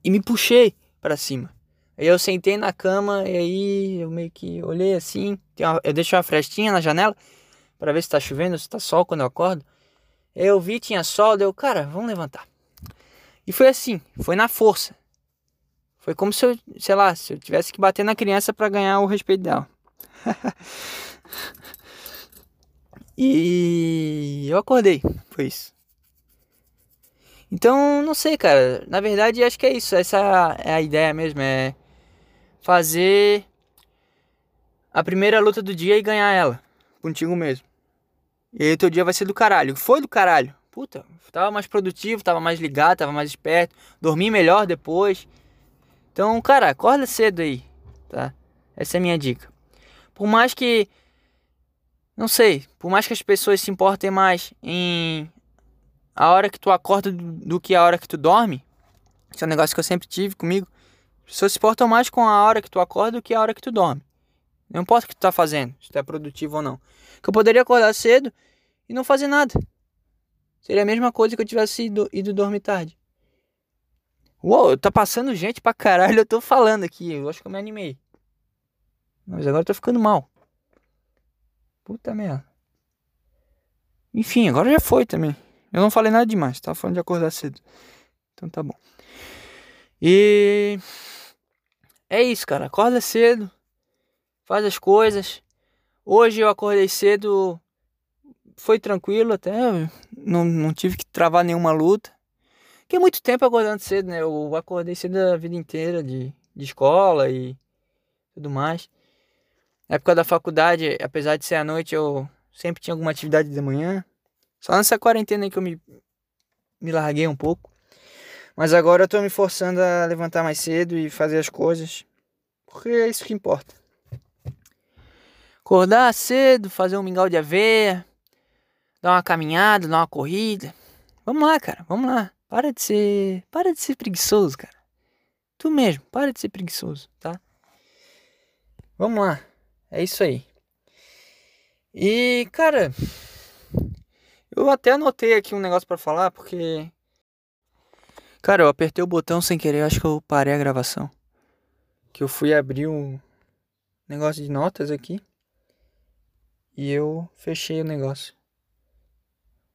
e me puxei para cima. Aí eu sentei na cama e aí eu meio que olhei assim, eu deixei uma frestinha na janela para ver se tá chovendo, se tá sol quando eu acordo. Eu vi, tinha sol, deu, cara, vamos levantar. E foi assim, foi na força. Foi como se eu, sei lá, se eu tivesse que bater na criança para ganhar o respeito dela. e eu acordei, foi isso. Então, não sei, cara. Na verdade, acho que é isso. Essa é a ideia mesmo. É fazer a primeira luta do dia e ganhar ela. Contigo mesmo. E aí, teu dia vai ser do caralho. Foi do caralho. Puta, tava mais produtivo, tava mais ligado, tava mais esperto. Dormi melhor depois. Então, cara, acorda cedo aí, tá? Essa é a minha dica. Por mais que. Não sei, por mais que as pessoas se importem mais em a hora que tu acorda do, que a hora que tu dorme, isso é um negócio que eu sempre tive comigo. As pessoas se importam mais com a hora que tu acorda do que a hora que tu dorme. Não importa o que tu tá fazendo, se tu é produtivo ou não. Que eu poderia acordar cedo e não fazer nada. Seria a mesma coisa que eu tivesse ido, ido dormir tarde. Uou, tá passando gente pra caralho, eu tô falando aqui. Eu acho que eu me animei. Mas agora eu tô ficando mal. Puta merda. Enfim, agora já foi também. Eu não falei nada demais, tava falando de acordar cedo. Então tá bom. E é isso, cara. Acorda cedo, faz as coisas. Hoje eu acordei cedo, foi tranquilo até, não, não tive que travar nenhuma luta. É muito tempo acordando cedo, né? Eu acordei cedo a vida inteira de, de escola e tudo mais. Na época da faculdade, apesar de ser à noite, eu sempre tinha alguma atividade de manhã. Só nessa quarentena que eu me, me larguei um pouco. Mas agora eu tô me forçando a levantar mais cedo e fazer as coisas. Porque é isso que importa. Acordar cedo, fazer um mingau de aveia, dar uma caminhada, dar uma corrida. Vamos lá, cara, vamos lá. Para de ser. Para de ser preguiçoso, cara. Tu mesmo, para de ser preguiçoso, tá? Vamos lá. É isso aí. E, cara, eu até anotei aqui um negócio para falar porque Cara, eu apertei o botão sem querer, acho que eu parei a gravação. Que eu fui abrir um negócio de notas aqui e eu fechei o negócio.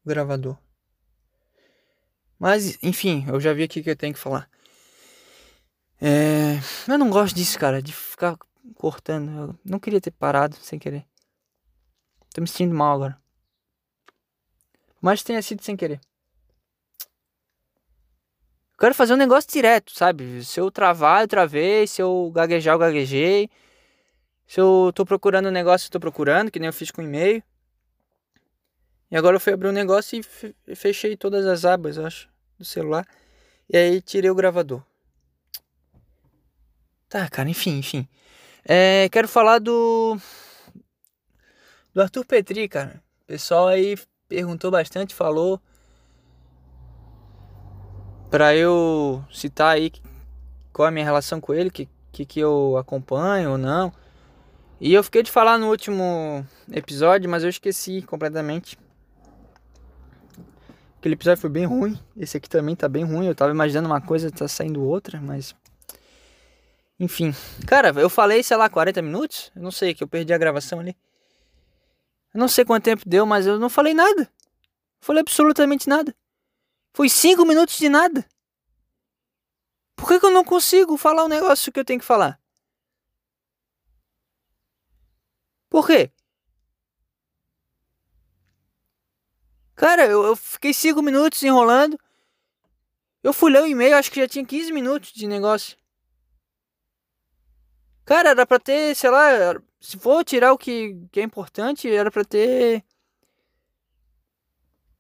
O gravador. Mas, enfim, eu já vi aqui que eu tenho que falar. É... Eu não gosto disso, cara, de ficar cortando. Eu não queria ter parado sem querer. Tô me sentindo mal agora. Mas tenha sido sem querer. Quero fazer um negócio direto, sabe? Se eu travar, eu travei. Se eu gaguejar, eu gaguejei. Se eu tô procurando um negócio, eu tô procurando, que nem eu fiz com e-mail. E agora eu fui abrir um negócio e fechei todas as abas, acho, do celular. E aí tirei o gravador. Tá, cara, enfim, enfim. É, quero falar do. Do Arthur Petri, cara. O pessoal aí perguntou bastante, falou. Pra eu citar aí qual é a minha relação com ele, que, que, que eu acompanho ou não. E eu fiquei de falar no último episódio, mas eu esqueci completamente. Aquele episódio foi bem ruim. Esse aqui também tá bem ruim. Eu tava imaginando uma coisa, tá saindo outra, mas. Enfim. Cara, eu falei, sei lá, 40 minutos? Eu não sei, que eu perdi a gravação ali. Eu não sei quanto tempo deu, mas eu não falei nada. Falei absolutamente nada. Foi cinco minutos de nada. Por que, que eu não consigo falar o negócio que eu tenho que falar? Por quê? Cara, eu, eu fiquei cinco minutos enrolando. Eu fui ler o e-mail, acho que já tinha 15 minutos de negócio. Cara, era pra ter, sei lá, se for tirar o que, que é importante, era pra ter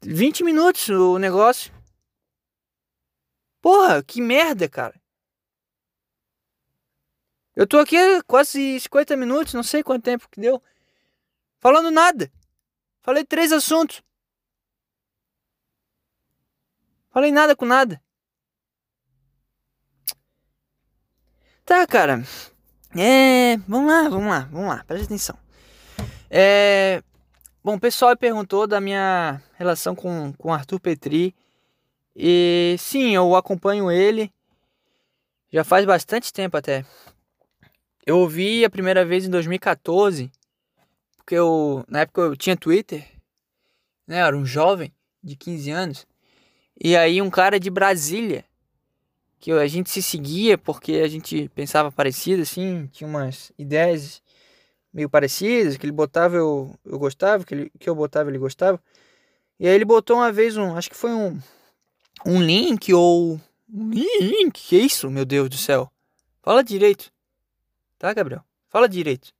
20 minutos o negócio. Porra, que merda, cara. Eu tô aqui quase 50 minutos, não sei quanto tempo que deu. Falando nada. Falei três assuntos. Falei nada com nada. Tá, cara. É. Vamos lá, vamos lá, vamos lá, presta atenção. É. Bom, o pessoal perguntou da minha relação com, com Arthur Petri. E sim, eu acompanho ele já faz bastante tempo até. Eu ouvi a primeira vez em 2014, porque eu, na época eu tinha Twitter, né? Eu era um jovem de 15 anos. E aí um cara de Brasília, que a gente se seguia porque a gente pensava parecido, assim, tinha umas ideias meio parecidas, que ele botava eu, eu gostava, que, ele, que eu botava ele gostava. E aí ele botou uma vez um, acho que foi um, um link ou... Um link? Que isso, meu Deus do céu? Fala direito. Tá, Gabriel? Fala direito.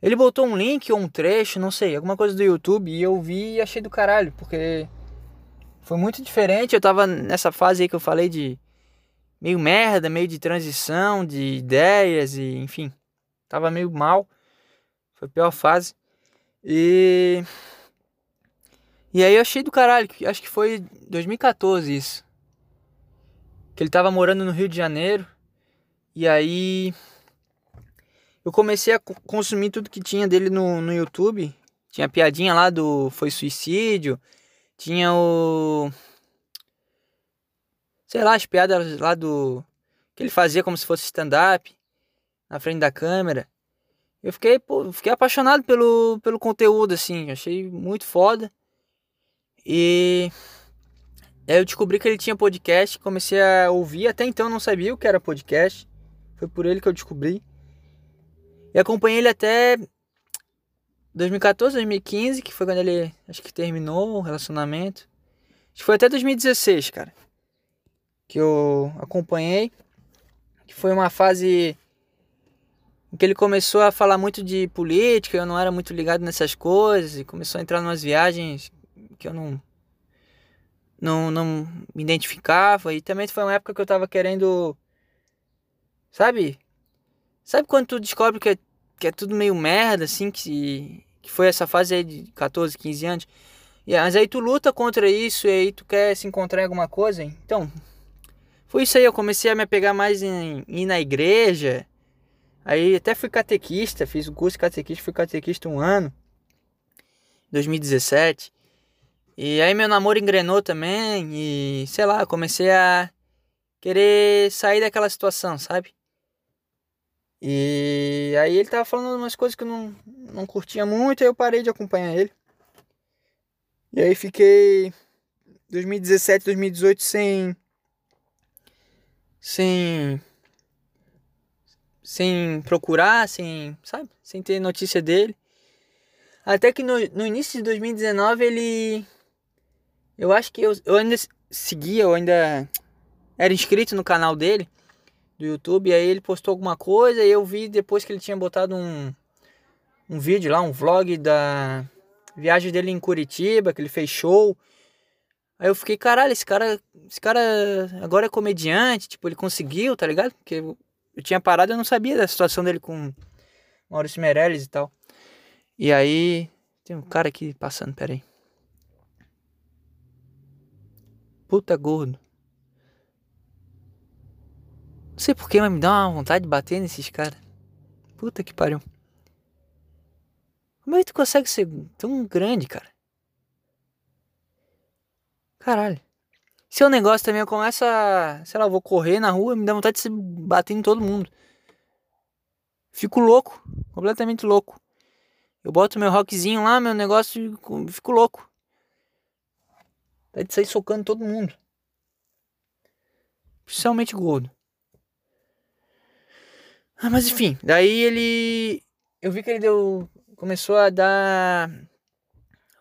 Ele botou um link ou um trecho, não sei, alguma coisa do YouTube e eu vi e achei do caralho, porque foi muito diferente. Eu tava nessa fase aí que eu falei de meio merda, meio de transição, de ideias e enfim. Tava meio mal. Foi a pior fase. E. E aí eu achei do caralho, acho que foi 2014 isso. Que ele tava morando no Rio de Janeiro. E aí. Eu comecei a consumir tudo que tinha dele no, no YouTube. Tinha piadinha lá do Foi Suicídio. Tinha o. Sei lá, as piadas lá do. Que ele fazia como se fosse stand-up. Na frente da câmera. Eu fiquei, pô, fiquei apaixonado pelo, pelo conteúdo, assim. Achei muito foda. E. Aí eu descobri que ele tinha podcast. Comecei a ouvir. Até então eu não sabia o que era podcast. Foi por ele que eu descobri. E acompanhei ele até 2014, 2015, que foi quando ele acho que terminou o relacionamento. Acho que foi até 2016, cara. Que eu acompanhei. Que foi uma fase em que ele começou a falar muito de política, eu não era muito ligado nessas coisas, e começou a entrar em umas viagens que eu não, não, não me identificava. E também foi uma época que eu tava querendo. Sabe? Sabe quando tu descobre que é que é tudo meio merda, assim, que, que foi essa fase aí de 14, 15 anos. E, mas aí tu luta contra isso e aí tu quer se encontrar em alguma coisa. Hein? Então, foi isso aí. Eu comecei a me apegar mais em, ir na igreja. Aí até fui catequista, fiz o curso de catequista, fui catequista um ano. 2017. E aí meu namoro engrenou também e sei lá, comecei a querer sair daquela situação, sabe? E aí ele tava falando umas coisas que eu não, não curtia muito, aí eu parei de acompanhar ele. E aí fiquei 2017, 2018 sem sem sem procurar, sem, sabe, sem ter notícia dele. Até que no, no início de 2019 ele eu acho que eu, eu ainda seguia, eu ainda era inscrito no canal dele do YouTube. E aí ele postou alguma coisa e eu vi depois que ele tinha botado um, um vídeo lá, um vlog da viagem dele em Curitiba, que ele fez show. Aí eu fiquei, caralho, esse cara, esse cara agora é comediante, tipo, ele conseguiu, tá ligado? Porque eu, eu tinha parado eu não sabia da situação dele com Maurício Meirelles e tal. E aí, tem um cara aqui passando, peraí. Puta gordo. Não sei porquê, mas me dá uma vontade de bater nesses caras. Puta que pariu. Como é que tu consegue ser tão grande, cara? Caralho. Seu negócio também, eu começo a. Sei lá, eu vou correr na rua, me dá vontade de se bater em todo mundo. Fico louco. Completamente louco. Eu boto meu rockzinho lá, meu negócio, fico louco. Daí de sair socando todo mundo. Principalmente gordo. Ah, mas enfim, daí ele. Eu vi que ele deu. Começou a dar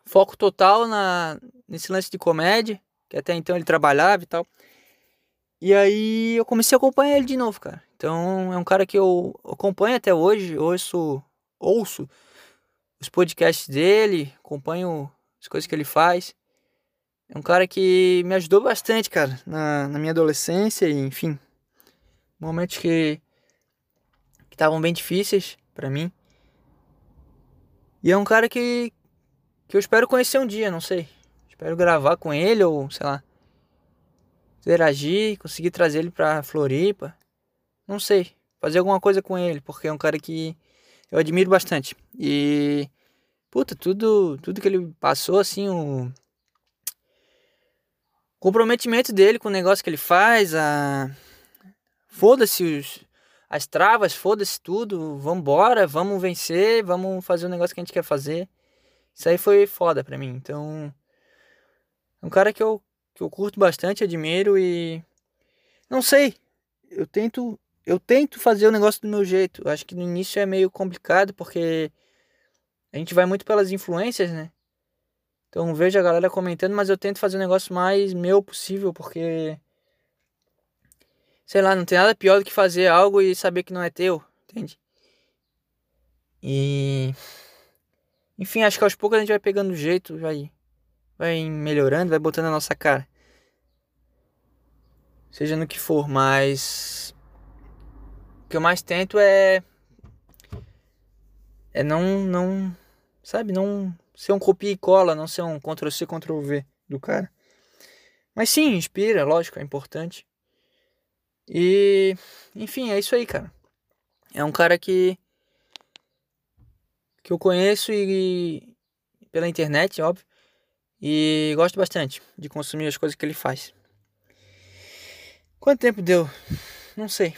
foco total na, nesse lance de comédia. Que até então ele trabalhava e tal. E aí eu comecei a acompanhar ele de novo, cara. Então é um cara que eu acompanho até hoje, ouço, ouço os podcasts dele, acompanho as coisas que ele faz. É um cara que me ajudou bastante, cara, na, na minha adolescência e, enfim, momentos que estavam bem difíceis para mim. E é um cara que, que eu espero conhecer um dia, não sei. Espero gravar com ele ou, sei lá, interagir, conseguir trazer ele pra Floripa. Não sei, fazer alguma coisa com ele, porque é um cara que eu admiro bastante. E puta, tudo, tudo que ele passou assim, o comprometimento dele com o negócio que ele faz, a foda-se os as travas, foda-se tudo, vambora, vamos vencer, vamos fazer o negócio que a gente quer fazer. Isso aí foi foda pra mim. Então, é um cara que eu, que eu curto bastante, admiro e não sei, eu tento eu tento fazer o negócio do meu jeito. Acho que no início é meio complicado porque a gente vai muito pelas influências, né? Então vejo a galera comentando, mas eu tento fazer o negócio mais meu possível, porque. Sei lá, não tem nada pior do que fazer algo e saber que não é teu, entende? E. Enfim, acho que aos poucos a gente vai pegando o jeito, vai, vai melhorando, vai botando a nossa cara. Seja no que for, mas. O que eu mais tento é. É não. não sabe? Não ser um copia e cola, não ser um Ctrl-C, Ctrl-V do cara. Mas sim, inspira, lógico, é importante. E, enfim, é isso aí, cara. É um cara que que eu conheço e pela internet, óbvio, e gosto bastante de consumir as coisas que ele faz. Quanto tempo deu? Não sei.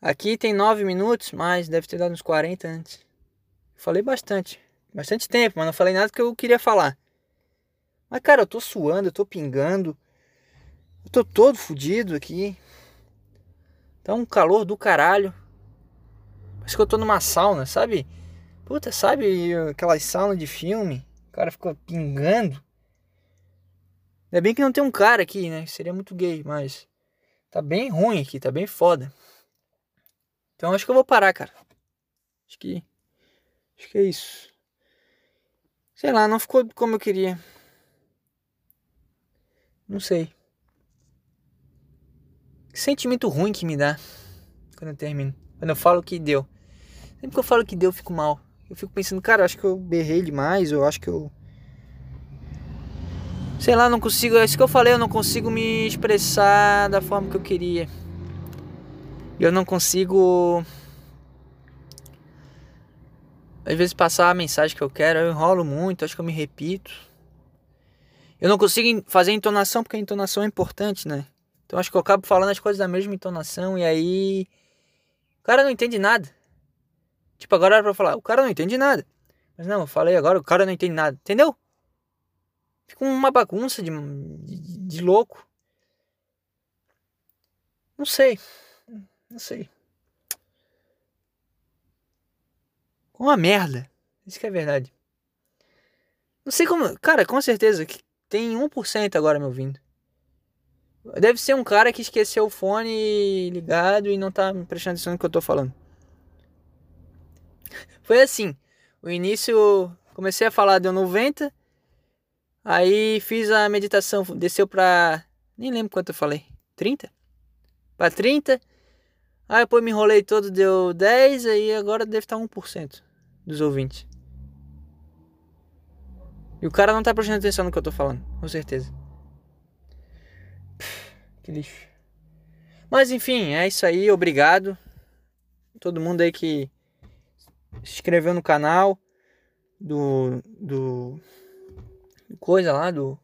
Aqui tem 9 minutos, mas deve ter dado uns 40 antes. Falei bastante bastante tempo, mas não falei nada que eu queria falar. Mas, cara, eu tô suando, eu tô pingando. Eu tô todo fodido aqui. Tá um calor do caralho. Parece que eu tô numa sauna, sabe? Puta, sabe aquelas saunas de filme? O cara ficou pingando. Ainda bem que não tem um cara aqui, né? Seria muito gay, mas tá bem ruim aqui, tá bem foda. Então acho que eu vou parar, cara. Acho que acho que é isso. Sei lá, não ficou como eu queria. Não sei. Sentimento ruim que me dá quando eu termino. Quando eu falo que deu. Sempre que eu falo que deu, eu fico mal. Eu fico pensando, cara, acho que eu berrei demais, eu acho que eu. Sei lá, não consigo. É isso que eu falei, eu não consigo me expressar da forma que eu queria. Eu não consigo às vezes passar a mensagem que eu quero, eu enrolo muito, acho que eu me repito. Eu não consigo fazer entonação porque a entonação é importante, né? Então acho que eu acabo falando as coisas da mesma entonação e aí o cara não entende nada. Tipo, agora era pra falar, o cara não entende nada. Mas não, eu falei agora, o cara não entende nada, entendeu? Fica uma bagunça de, de, de louco. Não sei. Não sei. Uma merda. Isso que é verdade. Não sei como. Cara, com certeza que tem 1% agora me ouvindo. Deve ser um cara que esqueceu o fone ligado e não tá prestando atenção no que eu tô falando. Foi assim. O início. Comecei a falar, deu 90. Aí fiz a meditação. Desceu pra. Nem lembro quanto eu falei. 30? Pra 30. Aí depois me enrolei todo, deu 10. Aí agora deve estar 1% dos ouvintes. E o cara não tá prestando atenção no que eu tô falando, com certeza. Que lixo. Mas enfim, é isso aí, obrigado. Todo mundo aí que se inscreveu no canal do do coisa lá do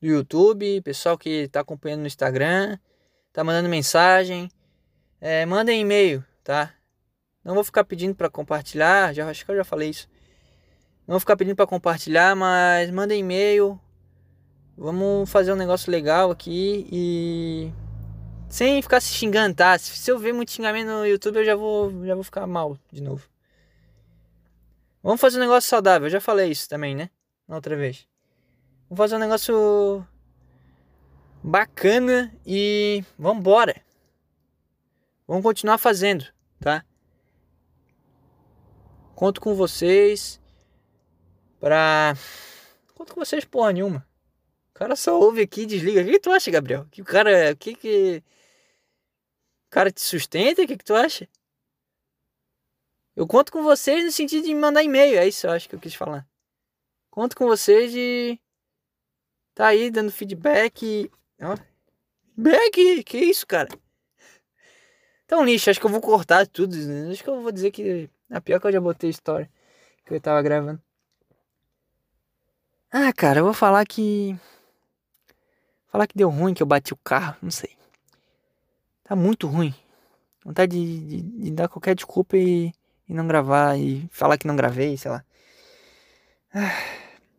do YouTube, pessoal que tá acompanhando no Instagram, tá mandando mensagem, é, mandem e-mail, tá? Não vou ficar pedindo para compartilhar, já acho que eu já falei isso. Não vou ficar pedindo para compartilhar, mas manda e-mail. Vamos fazer um negócio legal aqui e sem ficar se xingando, tá? Se eu ver muito xingamento no YouTube, eu já vou, já vou ficar mal de novo. Vamos fazer um negócio saudável. Eu já falei isso também, né? Na outra vez. Vamos fazer um negócio bacana e vamos. Vamos continuar fazendo, tá? Conto com vocês pra. Conto com vocês porra nenhuma. O cara só ouve aqui e desliga. O que, que, tu acha, Gabriel? Que o cara. Que que. O cara te sustenta? O que, que tu acha? Eu conto com vocês no sentido de me mandar e-mail. É isso eu acho que eu quis falar. Conto com vocês de. Tá aí dando feedback. Ó. Feedback? Que isso, cara? Então, lixo, acho que eu vou cortar tudo. Né? Acho que eu vou dizer que. A pior que eu já botei história que eu tava gravando. Ah, cara, eu vou falar que. Falar que deu ruim, que eu bati o carro, não sei. Tá muito ruim. Vontade de, de, de dar qualquer desculpa e e não gravar e falar que não gravei, sei lá.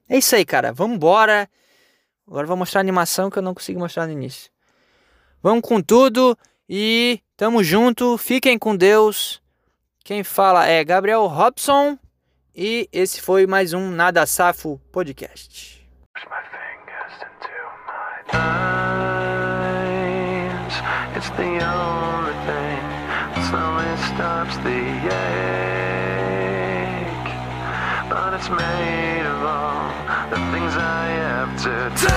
É isso aí, cara. Vamos embora. Agora vou mostrar a animação que eu não consigo mostrar no início. Vamos com tudo e tamo junto. Fiquem com Deus. Quem fala é Gabriel Robson e esse foi mais um Nada Safo podcast. It's the only thing that slowly stops the ache. But it's made of all the things I have to take.